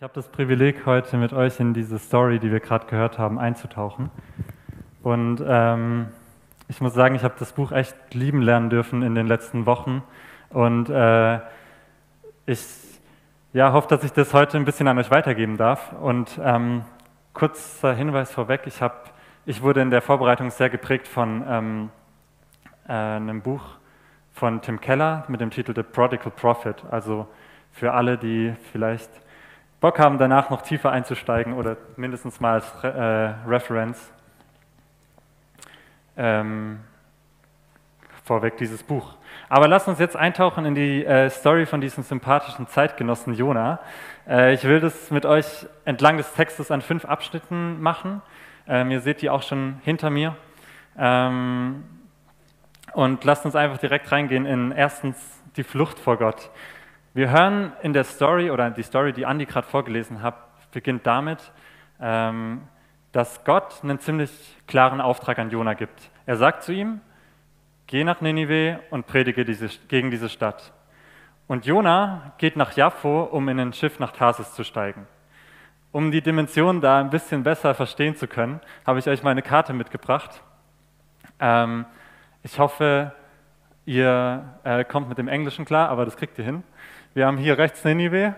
Ich habe das Privileg, heute mit euch in diese Story, die wir gerade gehört haben, einzutauchen. Und ähm, ich muss sagen, ich habe das Buch echt lieben lernen dürfen in den letzten Wochen. Und äh, ich ja, hoffe, dass ich das heute ein bisschen an euch weitergeben darf. Und ähm, kurzer Hinweis vorweg, ich, hab, ich wurde in der Vorbereitung sehr geprägt von ähm, äh, einem Buch von Tim Keller mit dem Titel The Prodigal Prophet. Also für alle, die vielleicht Bock haben, danach noch tiefer einzusteigen oder mindestens mal als äh, Reference, ähm, vorweg dieses Buch. Aber lasst uns jetzt eintauchen in die äh, Story von diesem sympathischen Zeitgenossen Jona. Äh, ich will das mit euch entlang des Textes an fünf Abschnitten machen. Ähm, ihr seht die auch schon hinter mir. Ähm, und lasst uns einfach direkt reingehen in erstens die Flucht vor Gott. Wir hören in der Story, oder die Story, die Andi gerade vorgelesen hat, beginnt damit, ähm, dass Gott einen ziemlich klaren Auftrag an Jona gibt. Er sagt zu ihm, geh nach Ninive und predige diese, gegen diese Stadt. Und Jona geht nach Jaffo, um in ein Schiff nach Tarsis zu steigen. Um die Dimension da ein bisschen besser verstehen zu können, habe ich euch meine Karte mitgebracht. Ähm, ich hoffe, ihr äh, kommt mit dem Englischen klar, aber das kriegt ihr hin. Wir haben hier rechts Ninive,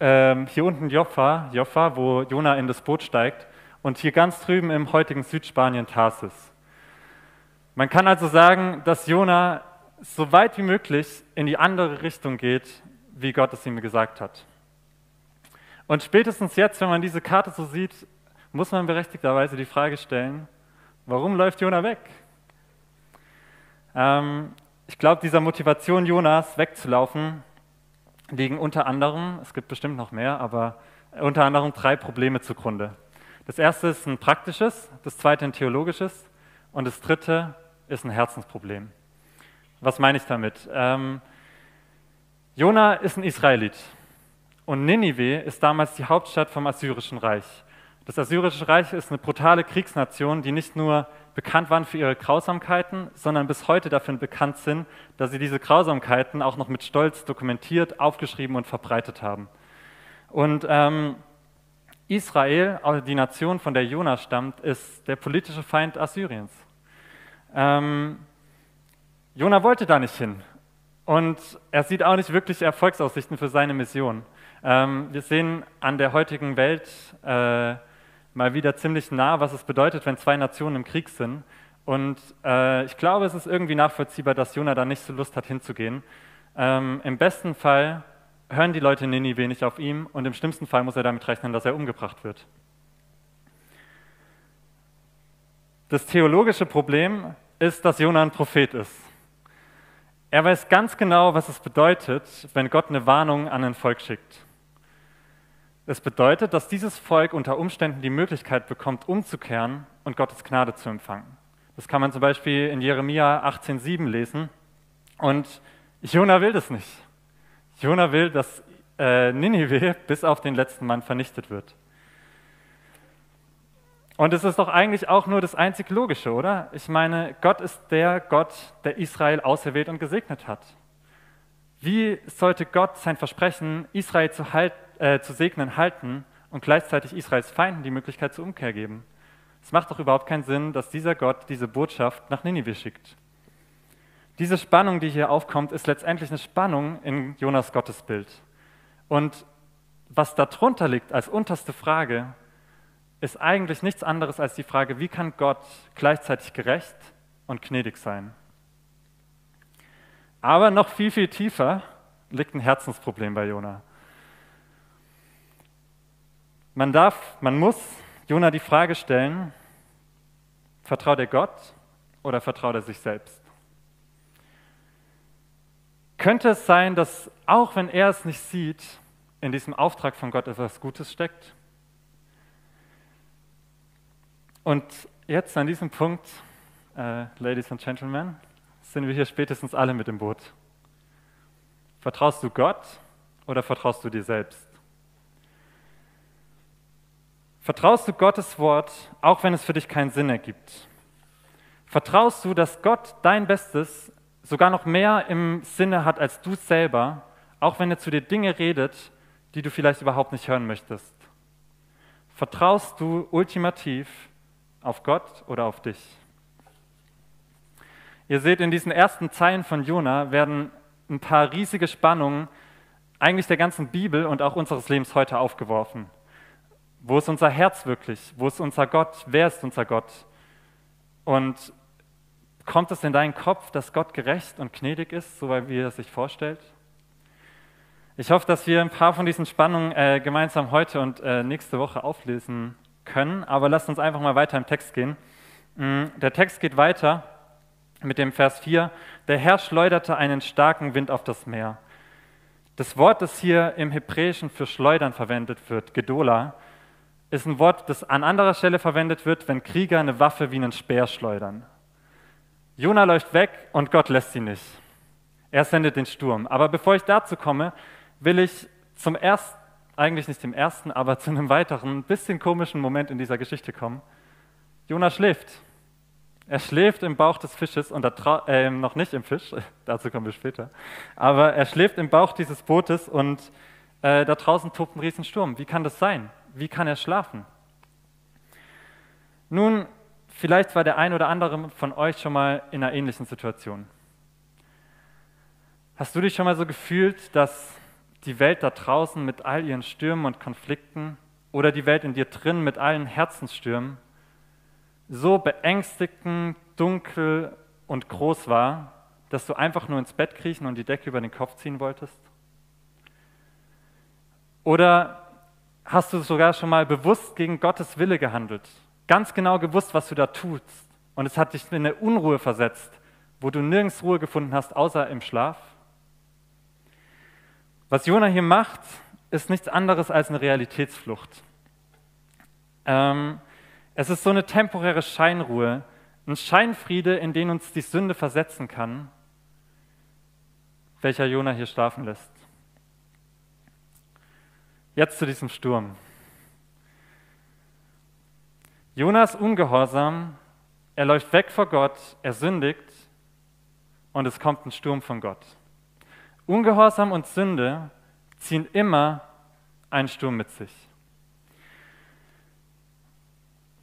ähm, hier unten Joffa, Joffa, wo Jona in das Boot steigt, und hier ganz drüben im heutigen Südspanien Tarsis. Man kann also sagen, dass Jona so weit wie möglich in die andere Richtung geht, wie Gott es ihm gesagt hat. Und spätestens jetzt, wenn man diese Karte so sieht, muss man berechtigterweise die Frage stellen, warum läuft Jona weg? Ähm, ich glaube, dieser Motivation Jonas wegzulaufen liegen unter anderem, es gibt bestimmt noch mehr, aber unter anderem drei Probleme zugrunde. Das erste ist ein praktisches, das zweite ein theologisches und das dritte ist ein Herzensproblem. Was meine ich damit? Ähm, Jona ist ein Israelit und Ninive ist damals die Hauptstadt vom Assyrischen Reich. Das Assyrische Reich ist eine brutale Kriegsnation, die nicht nur bekannt waren für ihre Grausamkeiten, sondern bis heute dafür bekannt sind, dass sie diese Grausamkeiten auch noch mit Stolz dokumentiert, aufgeschrieben und verbreitet haben. Und ähm, Israel, also die Nation, von der Jonas stammt, ist der politische Feind Assyriens. Ähm, Jona wollte da nicht hin und er sieht auch nicht wirklich Erfolgsaussichten für seine Mission. Ähm, wir sehen an der heutigen Welt, äh, mal wieder ziemlich nah, was es bedeutet, wenn zwei Nationen im Krieg sind. Und äh, ich glaube, es ist irgendwie nachvollziehbar, dass Jona da nicht so Lust hat, hinzugehen. Ähm, Im besten Fall hören die Leute in Ninive nicht auf ihm und im schlimmsten Fall muss er damit rechnen, dass er umgebracht wird. Das theologische Problem ist, dass Jona ein Prophet ist. Er weiß ganz genau, was es bedeutet, wenn Gott eine Warnung an ein Volk schickt. Es bedeutet, dass dieses Volk unter Umständen die Möglichkeit bekommt, umzukehren und Gottes Gnade zu empfangen. Das kann man zum Beispiel in Jeremia 18,7 lesen. Und Jona will das nicht. Jona will, dass äh, Ninive bis auf den letzten Mann vernichtet wird. Und es ist doch eigentlich auch nur das einzig Logische, oder? Ich meine, Gott ist der Gott, der Israel auserwählt und gesegnet hat. Wie sollte Gott sein Versprechen, Israel zu halten, äh, zu segnen halten und gleichzeitig Israels Feinden die Möglichkeit zur Umkehr geben. Es macht doch überhaupt keinen Sinn, dass dieser Gott diese Botschaft nach Ninive schickt. Diese Spannung, die hier aufkommt, ist letztendlich eine Spannung in Jonas Gottesbild. Und was darunter liegt als unterste Frage, ist eigentlich nichts anderes als die Frage, wie kann Gott gleichzeitig gerecht und gnädig sein? Aber noch viel, viel tiefer liegt ein Herzensproblem bei Jona. Man darf, man muss Jona die Frage stellen, vertraut er Gott oder vertraut er sich selbst? Könnte es sein, dass auch wenn er es nicht sieht, in diesem Auftrag von Gott etwas Gutes steckt? Und jetzt an diesem Punkt, äh, Ladies and Gentlemen, sind wir hier spätestens alle mit im Boot. Vertraust du Gott oder vertraust du dir selbst? Vertraust du Gottes Wort, auch wenn es für dich keinen Sinn ergibt? Vertraust du, dass Gott dein Bestes sogar noch mehr im Sinne hat als du selber, auch wenn er zu dir Dinge redet, die du vielleicht überhaupt nicht hören möchtest? Vertraust du ultimativ auf Gott oder auf dich? Ihr seht, in diesen ersten Zeilen von Jona werden ein paar riesige Spannungen eigentlich der ganzen Bibel und auch unseres Lebens heute aufgeworfen. Wo ist unser Herz wirklich? Wo ist unser Gott? Wer ist unser Gott? Und kommt es in deinen Kopf, dass Gott gerecht und gnädig ist, so wie er sich vorstellt? Ich hoffe, dass wir ein paar von diesen Spannungen äh, gemeinsam heute und äh, nächste Woche auflesen können, aber lasst uns einfach mal weiter im Text gehen. Mm, der Text geht weiter mit dem Vers 4. Der Herr schleuderte einen starken Wind auf das Meer. Das Wort, das hier im Hebräischen für schleudern verwendet wird, Gedola, ist ein Wort, das an anderer Stelle verwendet wird, wenn Krieger eine Waffe wie einen Speer schleudern. Jona läuft weg und Gott lässt sie nicht. Er sendet den Sturm. Aber bevor ich dazu komme, will ich zum ersten, eigentlich nicht dem ersten, aber zu einem weiteren, ein bisschen komischen Moment in dieser Geschichte kommen. Jona schläft. Er schläft im Bauch des Fisches und äh, noch nicht im Fisch, dazu kommen wir später, aber er schläft im Bauch dieses Bootes und äh, da draußen tobt ein Riesensturm. Wie kann das sein? Wie kann er schlafen? Nun, vielleicht war der ein oder andere von euch schon mal in einer ähnlichen Situation. Hast du dich schon mal so gefühlt, dass die Welt da draußen mit all ihren Stürmen und Konflikten oder die Welt in dir drin mit allen Herzensstürmen so beängstigend, dunkel und groß war, dass du einfach nur ins Bett kriechen und die Decke über den Kopf ziehen wolltest? Oder hast du sogar schon mal bewusst gegen Gottes Wille gehandelt? Ganz genau gewusst, was du da tust. Und es hat dich in eine Unruhe versetzt, wo du nirgends Ruhe gefunden hast, außer im Schlaf? Was Jona hier macht, ist nichts anderes als eine Realitätsflucht. Ähm, es ist so eine temporäre Scheinruhe, ein Scheinfriede, in den uns die Sünde versetzen kann, welcher Jona hier schlafen lässt. Jetzt zu diesem Sturm. Jonas ungehorsam, er läuft weg vor Gott, er sündigt und es kommt ein Sturm von Gott. Ungehorsam und Sünde ziehen immer einen Sturm mit sich.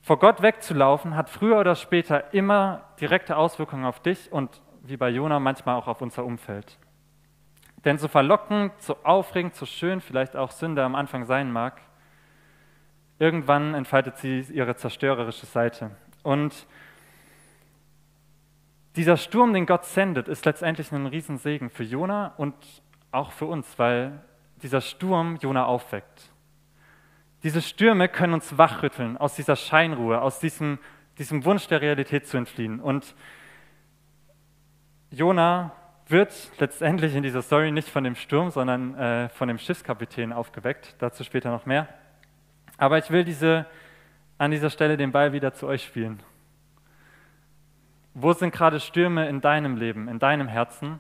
Vor Gott wegzulaufen hat früher oder später immer direkte Auswirkungen auf dich und wie bei Jona manchmal auch auf unser Umfeld. Denn so verlockend, so aufregend, so schön vielleicht auch Sünde am Anfang sein mag, irgendwann entfaltet sie ihre zerstörerische Seite. Und dieser Sturm, den Gott sendet, ist letztendlich ein Riesensegen für Jona und auch für uns, weil dieser Sturm Jona aufweckt. Diese Stürme können uns wachrütteln aus dieser Scheinruhe, aus diesem, diesem Wunsch der Realität zu entfliehen. Und Jona wird letztendlich in dieser Story nicht von dem Sturm, sondern äh, von dem Schiffskapitän aufgeweckt. Dazu später noch mehr. Aber ich will diese, an dieser Stelle den Ball wieder zu euch spielen. Wo sind gerade Stürme in deinem Leben, in deinem Herzen,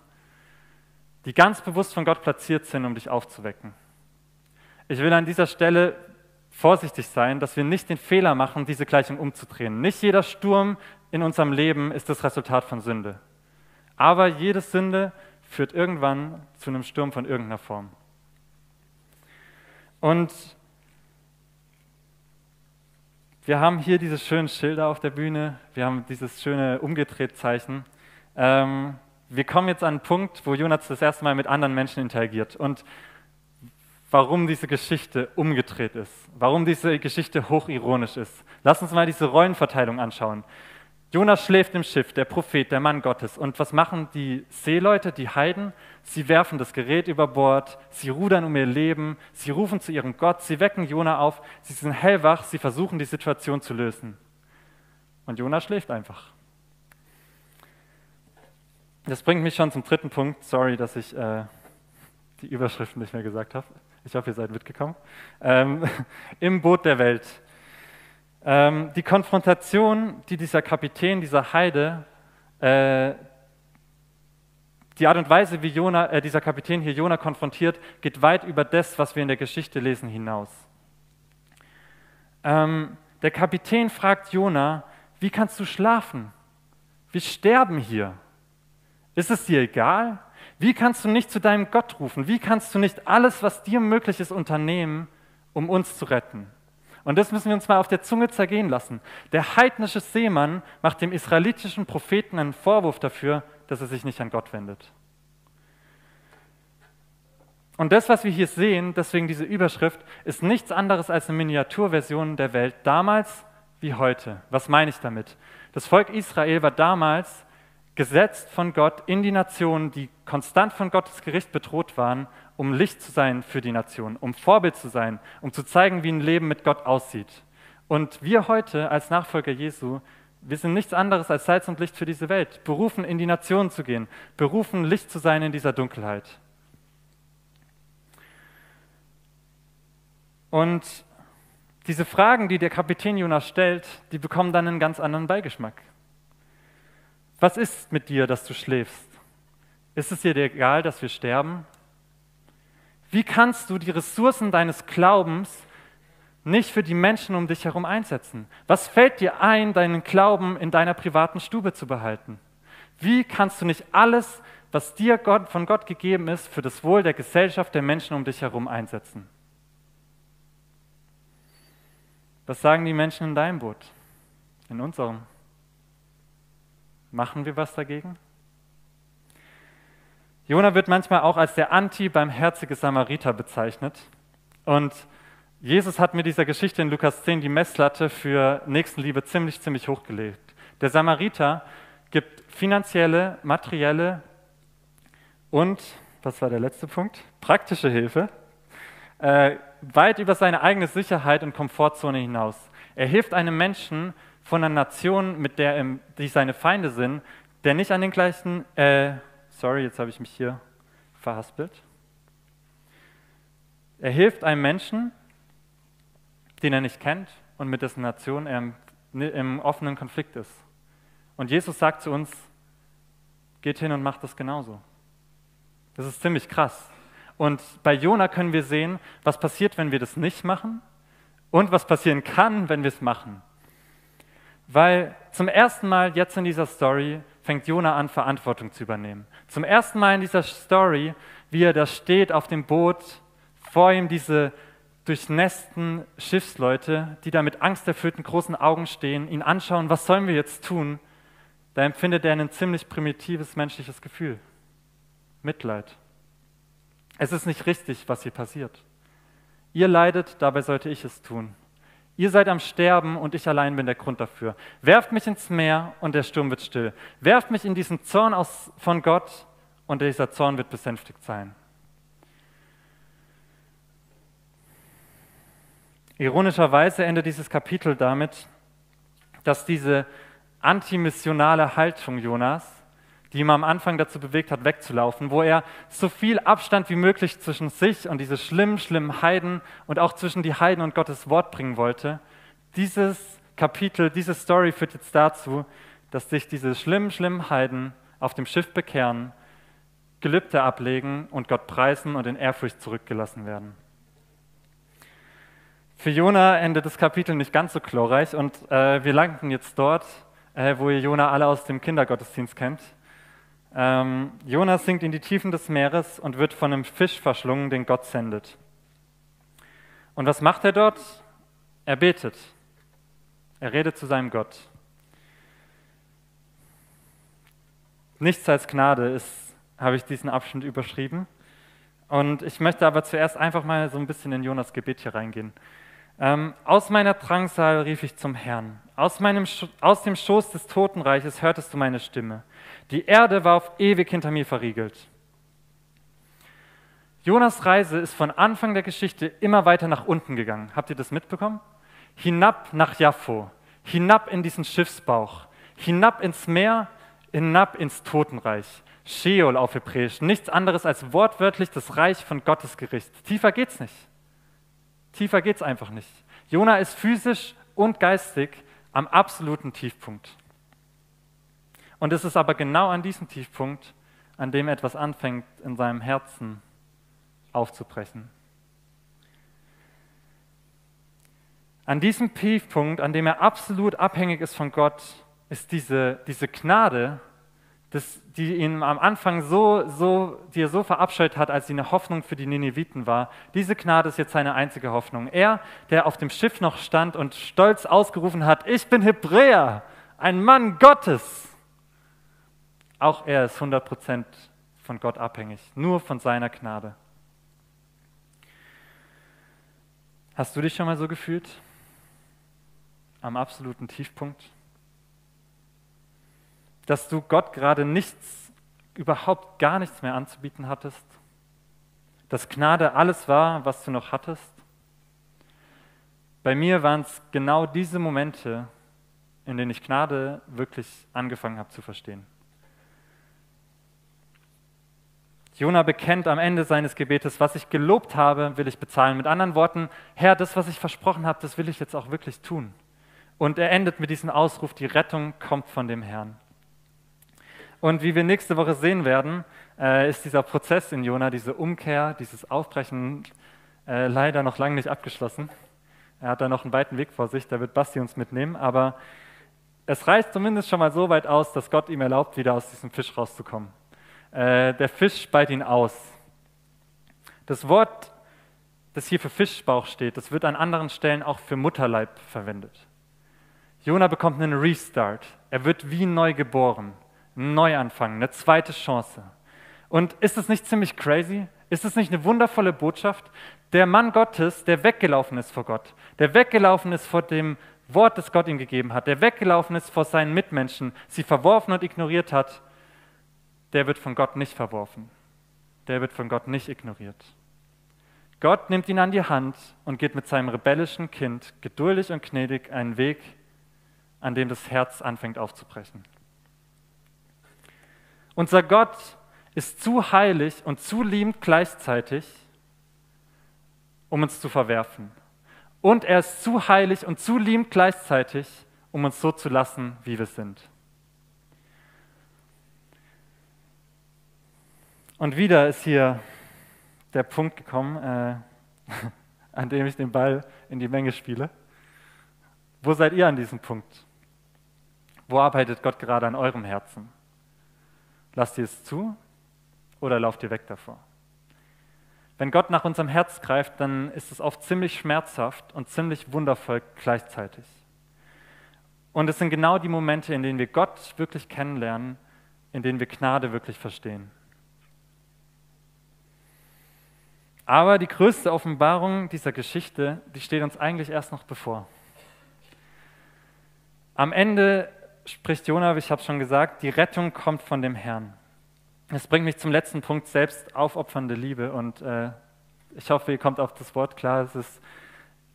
die ganz bewusst von Gott platziert sind, um dich aufzuwecken? Ich will an dieser Stelle vorsichtig sein, dass wir nicht den Fehler machen, diese Gleichung umzudrehen. Nicht jeder Sturm in unserem Leben ist das Resultat von Sünde. Aber jede Sünde führt irgendwann zu einem Sturm von irgendeiner Form. Und wir haben hier diese schönen Schilder auf der Bühne, wir haben dieses schöne Umgedreht-Zeichen. Ähm, wir kommen jetzt an einen Punkt, wo Jonas das erste Mal mit anderen Menschen interagiert und warum diese Geschichte umgedreht ist, warum diese Geschichte hochironisch ist. Lass uns mal diese Rollenverteilung anschauen. Jonas schläft im Schiff, der Prophet, der Mann Gottes. Und was machen die Seeleute, die Heiden? Sie werfen das Gerät über Bord, sie rudern um ihr Leben, sie rufen zu ihrem Gott, sie wecken Jona auf, sie sind hellwach, sie versuchen die Situation zu lösen. Und Jona schläft einfach. Das bringt mich schon zum dritten Punkt. Sorry, dass ich äh, die Überschriften nicht mehr gesagt habe. Ich hoffe, ihr seid mitgekommen. Ähm, Im Boot der Welt. Ähm, die Konfrontation, die dieser Kapitän, dieser Heide, äh, die Art und Weise, wie Jona, äh, dieser Kapitän hier Jona konfrontiert, geht weit über das, was wir in der Geschichte lesen, hinaus. Ähm, der Kapitän fragt Jona, wie kannst du schlafen? Wir sterben hier. Ist es dir egal? Wie kannst du nicht zu deinem Gott rufen? Wie kannst du nicht alles, was dir möglich ist, unternehmen, um uns zu retten? Und das müssen wir uns mal auf der Zunge zergehen lassen. Der heidnische Seemann macht dem israelitischen Propheten einen Vorwurf dafür, dass er sich nicht an Gott wendet. Und das, was wir hier sehen, deswegen diese Überschrift, ist nichts anderes als eine Miniaturversion der Welt damals wie heute. Was meine ich damit? Das Volk Israel war damals gesetzt von Gott in die Nationen, die konstant von Gottes Gericht bedroht waren, um Licht zu sein für die Nation, um Vorbild zu sein, um zu zeigen, wie ein Leben mit Gott aussieht. Und wir heute als Nachfolger Jesu, wir sind nichts anderes als Salz und Licht für diese Welt, berufen in die Nationen zu gehen, berufen Licht zu sein in dieser Dunkelheit. Und diese Fragen, die der Kapitän Jonas stellt, die bekommen dann einen ganz anderen Beigeschmack. Was ist mit dir, dass du schläfst? Ist es dir egal, dass wir sterben? Wie kannst du die Ressourcen deines Glaubens nicht für die Menschen um dich herum einsetzen? Was fällt dir ein, deinen Glauben in deiner privaten Stube zu behalten? Wie kannst du nicht alles, was dir Gott, von Gott gegeben ist, für das Wohl der Gesellschaft, der Menschen um dich herum einsetzen? Was sagen die Menschen in deinem Boot? In unserem? Machen wir was dagegen? Jona wird manchmal auch als der anti-barmherzige Samariter bezeichnet. Und Jesus hat mir dieser Geschichte in Lukas 10 die Messlatte für Nächstenliebe ziemlich, ziemlich hochgelegt. Der Samariter gibt finanzielle, materielle und, was war der letzte Punkt? Praktische Hilfe äh, weit über seine eigene Sicherheit und Komfortzone hinaus. Er hilft einem Menschen von einer Nation, mit der die seine Feinde sind, der nicht an den gleichen, äh, sorry, jetzt habe ich mich hier verhaspelt. Er hilft einem Menschen, den er nicht kennt und mit dessen Nation er im, offenen Konflikt ist. Und Jesus sagt zu uns, geht hin und macht das genauso. Das ist ziemlich krass. Und bei Jona können wir sehen, was passiert, wenn wir das nicht machen und was passieren kann, wenn wir es machen. Weil zum ersten Mal jetzt in dieser Story fängt Jona an, Verantwortung zu übernehmen. Zum ersten Mal in dieser Story, wie er da steht auf dem Boot, vor ihm diese durchnässten Schiffsleute, die da mit angsterfüllten großen Augen stehen, ihn anschauen, was sollen wir jetzt tun? Da empfindet er ein ziemlich primitives menschliches Gefühl. Mitleid. Es ist nicht richtig, was hier passiert. Ihr leidet, dabei sollte ich es tun. Ihr seid am Sterben und ich allein bin der Grund dafür. Werft mich ins Meer und der Sturm wird still. Werft mich in diesen Zorn aus, von Gott und dieser Zorn wird besänftigt sein. Ironischerweise endet dieses Kapitel damit, dass diese antimissionale Haltung Jonas die ihn am Anfang dazu bewegt hat, wegzulaufen, wo er so viel Abstand wie möglich zwischen sich und diese schlimmen, schlimmen Heiden und auch zwischen die Heiden und Gottes Wort bringen wollte. Dieses Kapitel, diese Story führt jetzt dazu, dass sich diese schlimmen, schlimmen Heiden auf dem Schiff bekehren, Gelübde ablegen und Gott preisen und in Ehrfurcht zurückgelassen werden. Für Jona endet das Kapitel nicht ganz so glorreich und äh, wir landen jetzt dort, äh, wo ihr Jona alle aus dem Kindergottesdienst kennt. Ähm, Jonas sinkt in die Tiefen des Meeres und wird von einem Fisch verschlungen, den Gott sendet. Und was macht er dort? Er betet. Er redet zu seinem Gott. Nichts als Gnade ist, habe ich diesen Abschnitt überschrieben. Und ich möchte aber zuerst einfach mal so ein bisschen in Jonas Gebet hier reingehen. Ähm, aus meiner Drangsal rief ich zum Herrn. Aus, meinem, aus dem Schoß des Totenreiches hörtest du meine Stimme. Die Erde war auf ewig hinter mir verriegelt. Jonas Reise ist von Anfang der Geschichte immer weiter nach unten gegangen. Habt ihr das mitbekommen? Hinab nach Jaffo, hinab in diesen Schiffsbauch, hinab ins Meer, hinab ins Totenreich. Sheol auf Hebräisch, nichts anderes als wortwörtlich das Reich von Gottes Gericht. Tiefer geht's nicht. Tiefer geht's einfach nicht. Jona ist physisch und geistig am absoluten Tiefpunkt. Und es ist aber genau an diesem Tiefpunkt, an dem etwas anfängt in seinem Herzen aufzubrechen. An diesem Tiefpunkt, an dem er absolut abhängig ist von Gott, ist diese, diese Gnade, das, die ihn am Anfang so, so, die er so verabscheut hat, als sie eine Hoffnung für die Nineviten war, diese Gnade ist jetzt seine einzige Hoffnung. Er, der auf dem Schiff noch stand und stolz ausgerufen hat, ich bin Hebräer, ein Mann Gottes. Auch er ist 100% von Gott abhängig, nur von seiner Gnade. Hast du dich schon mal so gefühlt? Am absoluten Tiefpunkt? dass du Gott gerade nichts, überhaupt gar nichts mehr anzubieten hattest? Dass Gnade alles war, was du noch hattest? Bei mir waren es genau diese Momente, in denen ich Gnade wirklich angefangen habe zu verstehen. Jona bekennt am Ende seines Gebetes, was ich gelobt habe, will ich bezahlen. Mit anderen Worten, Herr, das, was ich versprochen habe, das will ich jetzt auch wirklich tun. Und er endet mit diesem Ausruf, die Rettung kommt von dem Herrn. Und wie wir nächste Woche sehen werden, äh, ist dieser Prozess in Jona, diese Umkehr, dieses Aufbrechen äh, leider noch lange nicht abgeschlossen. Er hat da noch einen weiten Weg vor sich, da wird Basti uns mitnehmen, aber es reicht zumindest schon mal so weit aus, dass Gott ihm erlaubt, wieder aus diesem Fisch rauszukommen. Äh, der Fisch speit ihn aus. Das Wort, das hier für Fischbauch steht, das wird an anderen Stellen auch für Mutterleib verwendet. Jona bekommt einen Restart. Er wird wie neu geboren. Neuanfang, eine zweite Chance. Und ist es nicht ziemlich crazy? Ist es nicht eine wundervolle Botschaft? Der Mann Gottes, der weggelaufen ist vor Gott, der weggelaufen ist vor dem Wort, das Gott ihm gegeben hat, der weggelaufen ist vor seinen Mitmenschen, sie verworfen und ignoriert hat, der wird von Gott nicht verworfen. Der wird von Gott nicht ignoriert. Gott nimmt ihn an die Hand und geht mit seinem rebellischen Kind geduldig und gnädig einen Weg, an dem das Herz anfängt aufzubrechen. Unser Gott ist zu heilig und zu liebend gleichzeitig, um uns zu verwerfen. Und er ist zu heilig und zu liebend gleichzeitig, um uns so zu lassen, wie wir sind. Und wieder ist hier der Punkt gekommen, äh, an dem ich den Ball in die Menge spiele. Wo seid ihr an diesem Punkt? Wo arbeitet Gott gerade an eurem Herzen? Lasst ihr es zu oder lauft ihr weg davor? Wenn Gott nach unserem Herz greift, dann ist es oft ziemlich schmerzhaft und ziemlich wundervoll gleichzeitig. Und es sind genau die Momente, in denen wir Gott wirklich kennenlernen, in denen wir Gnade wirklich verstehen. Aber die größte Offenbarung dieser Geschichte, die steht uns eigentlich erst noch bevor. Am Ende spricht Jona, ich habe schon gesagt, die Rettung kommt von dem Herrn. Das bringt mich zum letzten Punkt, selbst aufopfernde Liebe. Und äh, ich hoffe, ihr kommt auf das Wort klar. Es ist,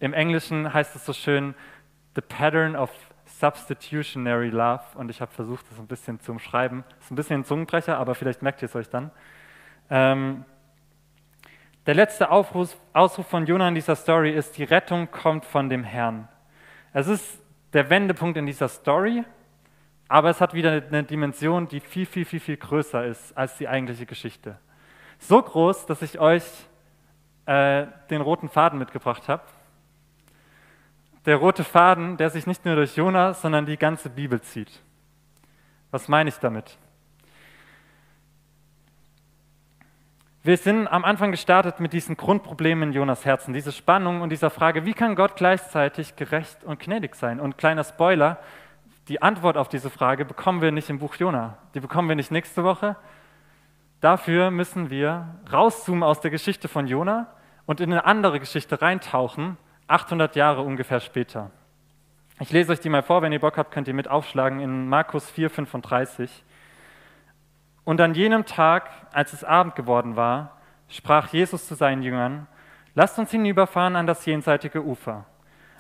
Im Englischen heißt es so schön, the pattern of substitutionary love. Und ich habe versucht, das ein bisschen zu umschreiben. Ist ein bisschen ein Zungenbrecher, aber vielleicht merkt ihr es euch dann. Ähm, der letzte Aufruf, Ausruf von Jona in dieser Story ist, die Rettung kommt von dem Herrn. Es ist der Wendepunkt in dieser Story aber es hat wieder eine Dimension, die viel, viel, viel, viel größer ist als die eigentliche Geschichte. So groß, dass ich euch äh, den roten Faden mitgebracht habe. Der rote Faden, der sich nicht nur durch Jona, sondern die ganze Bibel zieht. Was meine ich damit? Wir sind am Anfang gestartet mit diesen Grundproblemen in Jonas Herzen, diese Spannung und dieser Frage, wie kann Gott gleichzeitig gerecht und gnädig sein? Und kleiner Spoiler, die Antwort auf diese Frage bekommen wir nicht im Buch Jona. Die bekommen wir nicht nächste Woche. Dafür müssen wir rauszoomen aus der Geschichte von Jona und in eine andere Geschichte reintauchen, 800 Jahre ungefähr später. Ich lese euch die mal vor, wenn ihr Bock habt, könnt ihr mit aufschlagen in Markus 4, 35. Und an jenem Tag, als es Abend geworden war, sprach Jesus zu seinen Jüngern, lasst uns hinüberfahren an das jenseitige Ufer.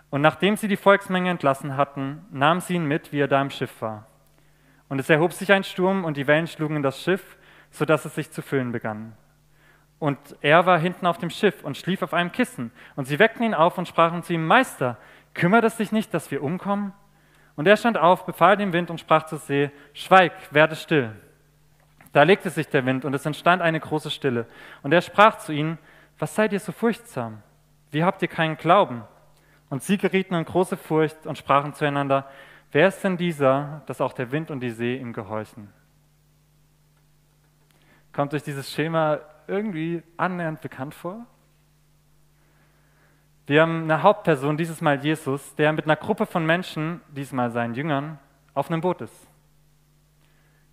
Und nachdem sie die Volksmenge entlassen hatten, nahm sie ihn mit, wie er da im Schiff war. Und es erhob sich ein Sturm und die Wellen schlugen in das Schiff, sodass es sich zu füllen begann. Und er war hinten auf dem Schiff und schlief auf einem Kissen. Und sie weckten ihn auf und sprachen zu ihm, Meister, kümmert es dich nicht, dass wir umkommen? Und er stand auf, befahl dem Wind und sprach zur See, Schweig, werde still. Da legte sich der Wind und es entstand eine große Stille. Und er sprach zu ihnen, was seid ihr so furchtsam? Wie habt ihr keinen Glauben? Und sie gerieten in große Furcht und sprachen zueinander, wer ist denn dieser, dass auch der Wind und die See ihm gehorchen? Kommt euch dieses Schema irgendwie annähernd bekannt vor? Wir haben eine Hauptperson, dieses Mal Jesus, der mit einer Gruppe von Menschen, diesmal seinen Jüngern, auf einem Boot ist.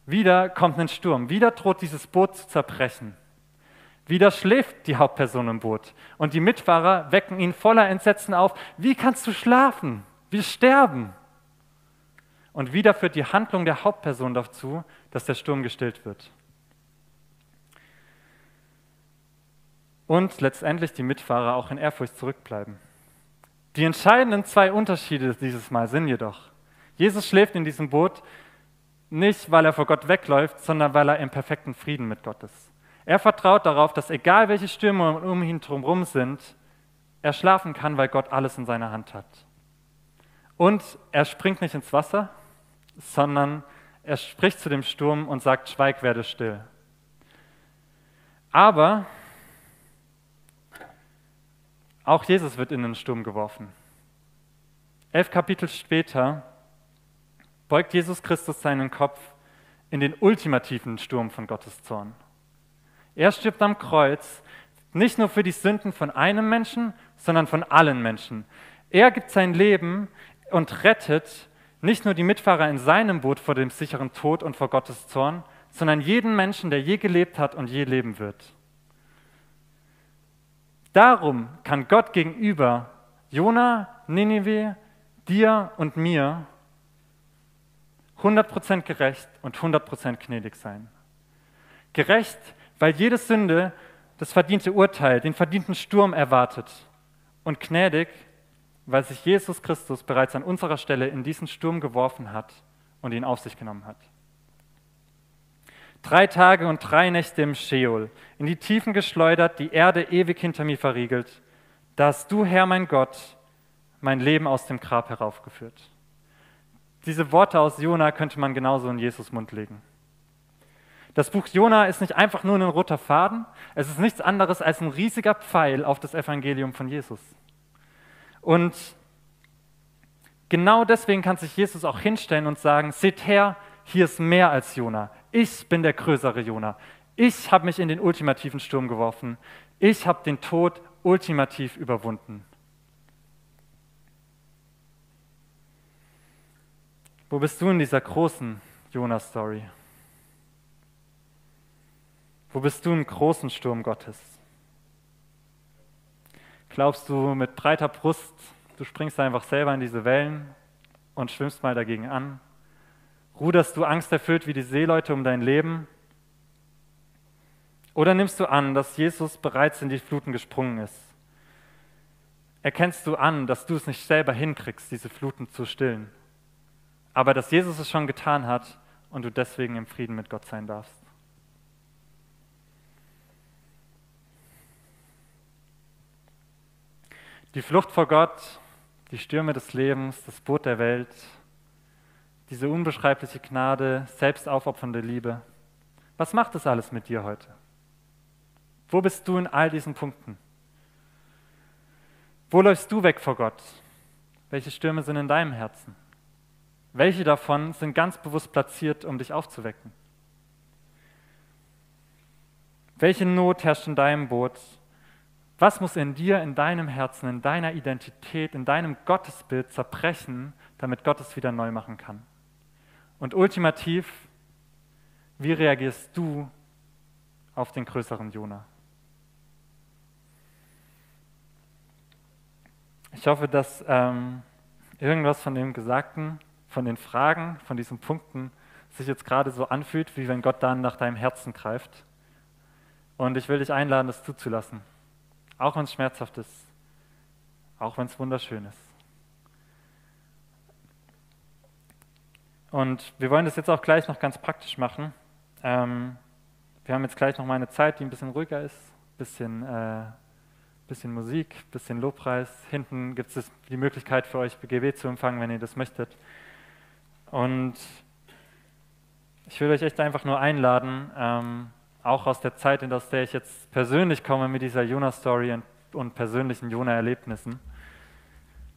Wieder kommt ein Sturm, wieder droht dieses Boot zu zerbrechen. Wieder schläft die Hauptperson im Boot und die Mitfahrer wecken ihn voller Entsetzen auf. Wie kannst du schlafen? Wir sterben. Und wieder führt die Handlung der Hauptperson dazu, dass der Sturm gestillt wird. Und letztendlich die Mitfahrer auch in Ehrfurcht zurückbleiben. Die entscheidenden zwei Unterschiede dieses Mal sind jedoch, Jesus schläft in diesem Boot nicht, weil er vor Gott wegläuft, sondern weil er im perfekten Frieden mit Gott ist. Er vertraut darauf, dass egal welche Stürme um ihn drumherum sind, er schlafen kann, weil Gott alles in seiner Hand hat. Und er springt nicht ins Wasser, sondern er spricht zu dem Sturm und sagt, schweig, werde still. Aber auch Jesus wird in den Sturm geworfen. Elf Kapitel später beugt Jesus Christus seinen Kopf in den ultimativen Sturm von Gottes Zorn. Er stirbt am Kreuz, nicht nur für die Sünden von einem Menschen, sondern von allen Menschen. Er gibt sein Leben und rettet nicht nur die Mitfahrer in seinem Boot vor dem sicheren Tod und vor Gottes Zorn, sondern jeden Menschen, der je gelebt hat und je leben wird. Darum kann Gott gegenüber Jona, Ninive, dir und mir 100% gerecht und 100% gnädig sein. Gerecht, weil jede Sünde das verdiente Urteil, den verdienten Sturm erwartet. Und gnädig, weil sich Jesus Christus bereits an unserer Stelle in diesen Sturm geworfen hat und ihn auf sich genommen hat. Drei Tage und drei Nächte im Scheol, in die Tiefen geschleudert, die Erde ewig hinter mir verriegelt. Da hast du, Herr mein Gott, mein Leben aus dem Grab heraufgeführt. Diese Worte aus Jona könnte man genauso in Jesus Mund legen. Das Buch Jona ist nicht einfach nur ein roter Faden, es ist nichts anderes als ein riesiger Pfeil auf das Evangelium von Jesus. Und genau deswegen kann sich Jesus auch hinstellen und sagen, seht her, hier ist mehr als Jona. Ich bin der größere Jona. Ich habe mich in den ultimativen Sturm geworfen. Ich habe den Tod ultimativ überwunden. Wo bist du in dieser großen Jona-Story? Wo bist du im großen Sturm Gottes? Glaubst du mit breiter Brust, du springst einfach selber in diese Wellen und schwimmst mal dagegen an? Ruderst du angsterfüllt wie die Seeleute um dein Leben? Oder nimmst du an, dass Jesus bereits in die Fluten gesprungen ist? Erkennst du an, dass du es nicht selber hinkriegst, diese Fluten zu stillen? Aber dass Jesus es schon getan hat und du deswegen im Frieden mit Gott sein darfst. Die Flucht vor Gott, die Stürme des Lebens, das Boot der Welt, diese unbeschreibliche Gnade, selbstaufopfernde Liebe. Was macht das alles mit dir heute? Wo bist du in all diesen Punkten? Wo läufst du weg vor Gott? Welche Stürme sind in deinem Herzen? Welche davon sind ganz bewusst platziert, um dich aufzuwecken? Welche Not herrscht in deinem Boot? Was muss in dir, in deinem Herzen, in deiner Identität, in deinem Gottesbild zerbrechen, damit Gott es wieder neu machen kann? Und ultimativ, wie reagierst du auf den größeren Jona? Ich hoffe, dass ähm, irgendwas von dem Gesagten von den Fragen, von diesen Punkten sich jetzt gerade so anfühlt, wie wenn Gott dann nach deinem Herzen greift. Und ich will dich einladen, das zuzulassen. Auch wenn es schmerzhaft ist. Auch wenn es wunderschön ist. Und wir wollen das jetzt auch gleich noch ganz praktisch machen. Ähm, wir haben jetzt gleich noch mal eine Zeit, die ein bisschen ruhiger ist, ein bisschen, äh, bisschen Musik, ein bisschen Lobpreis. Hinten gibt es die Möglichkeit für euch, BGW zu empfangen, wenn ihr das möchtet. Und ich will euch echt einfach nur einladen, ähm, auch aus der Zeit, in der ich jetzt persönlich komme mit dieser Jona-Story und, und persönlichen Jona-Erlebnissen.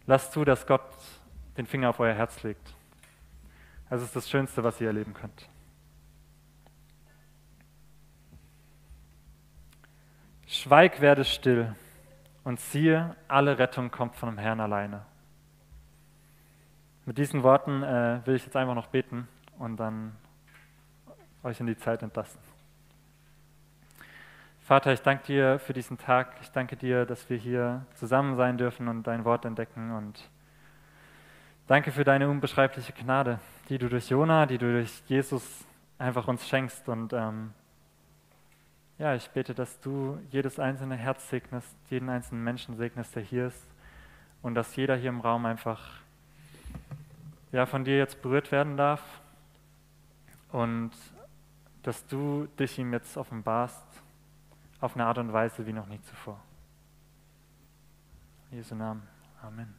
Lasst zu, dass Gott den Finger auf euer Herz legt. Das ist das Schönste, was ihr erleben könnt. Schweig, werde still und siehe, alle Rettung kommt von dem Herrn alleine. Mit diesen Worten äh, will ich jetzt einfach noch beten und dann euch in die Zeit entlassen. Vater, ich danke dir für diesen Tag. Ich danke dir, dass wir hier zusammen sein dürfen und dein Wort entdecken. Und danke für deine unbeschreibliche Gnade, die du durch Jona, die du durch Jesus einfach uns schenkst. Und ähm, ja, ich bete, dass du jedes einzelne Herz segnest, jeden einzelnen Menschen segnest, der hier ist. Und dass jeder hier im Raum einfach ja, von dir jetzt berührt werden darf. Und dass du dich ihm jetzt offenbarst auf eine Art und Weise wie noch nie zuvor. In Jesu Namen. Amen.